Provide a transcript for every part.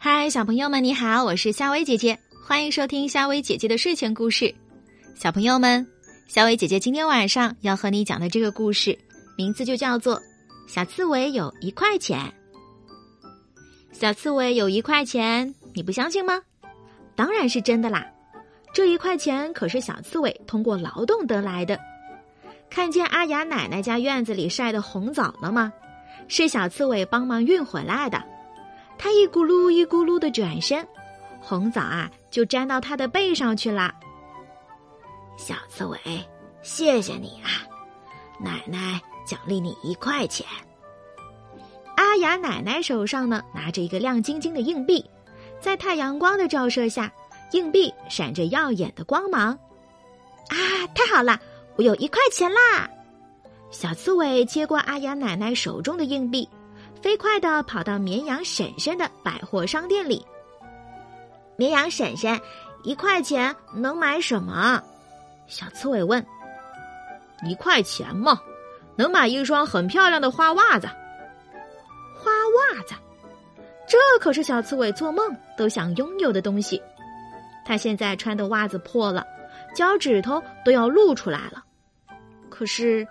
嗨，小朋友们，你好，我是夏薇姐姐，欢迎收听夏薇姐姐的睡前故事。小朋友们，夏薇姐姐今天晚上要和你讲的这个故事，名字就叫做《小刺猬有一块钱》。小刺猬有一块钱，你不相信吗？当然是真的啦！这一块钱可是小刺猬通过劳动得来的。看见阿雅奶奶家院子里晒的红枣了吗？是小刺猬帮忙运回来的。他一咕噜一咕噜的转身，红枣啊就粘到他的背上去了。小刺猬，谢谢你啊！奶奶奖励你一块钱。阿雅奶奶手上呢拿着一个亮晶晶的硬币，在太阳光的照射下，硬币闪着耀眼的光芒。啊，太好了，我有一块钱啦！小刺猬接过阿雅奶奶手中的硬币。飞快的跑到绵羊婶婶的百货商店里。绵羊婶婶，一块钱能买什么？小刺猬问。一块钱嘛，能买一双很漂亮的花袜子。花袜子，这可是小刺猬做梦都想拥有的东西。他现在穿的袜子破了，脚趾头都要露出来了。可是，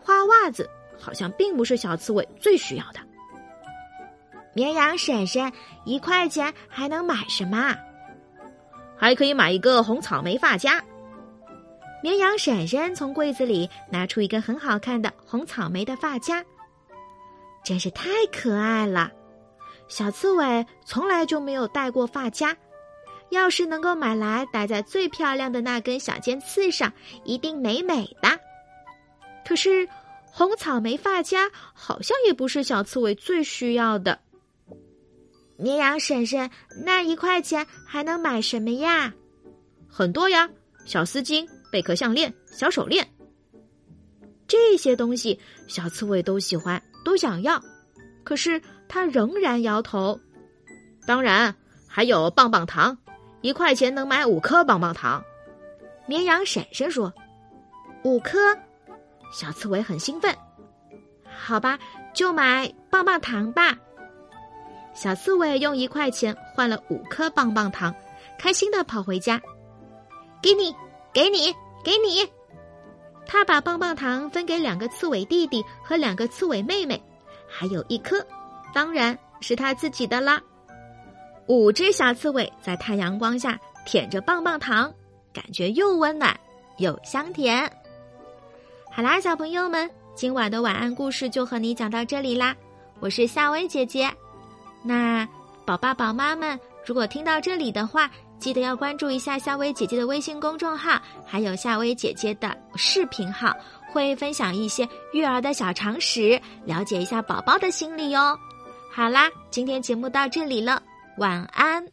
花袜子好像并不是小刺猬最需要的。绵羊婶婶，一块钱还能买什么？还可以买一个红草莓发夹。绵羊婶婶从柜子里拿出一个很好看的红草莓的发夹，真是太可爱了。小刺猬从来就没有戴过发夹，要是能够买来戴在最漂亮的那根小尖刺上，一定美美的。可是，红草莓发夹好像也不是小刺猬最需要的。绵羊婶婶，那一块钱还能买什么呀？很多呀，小丝巾、贝壳项链、小手链，这些东西小刺猬都喜欢，都想要。可是他仍然摇头。当然，还有棒棒糖，一块钱能买五颗棒棒糖。绵羊婶婶说：“五颗。”小刺猬很兴奋。好吧，就买棒棒糖吧。小刺猬用一块钱换了五颗棒棒糖，开心的跑回家。给你，给你，给你！他把棒棒糖分给两个刺猬弟弟和两个刺猬妹妹，还有一颗，当然是他自己的啦。五只小刺猬在太阳光下舔着棒棒糖，感觉又温暖又香甜。好啦，小朋友们，今晚的晚安故事就和你讲到这里啦。我是夏薇姐姐。那宝爸宝妈们，如果听到这里的话，记得要关注一下夏薇姐姐的微信公众号，还有夏薇姐姐的视频号，会分享一些育儿的小常识，了解一下宝宝的心理哟。好啦，今天节目到这里了，晚安。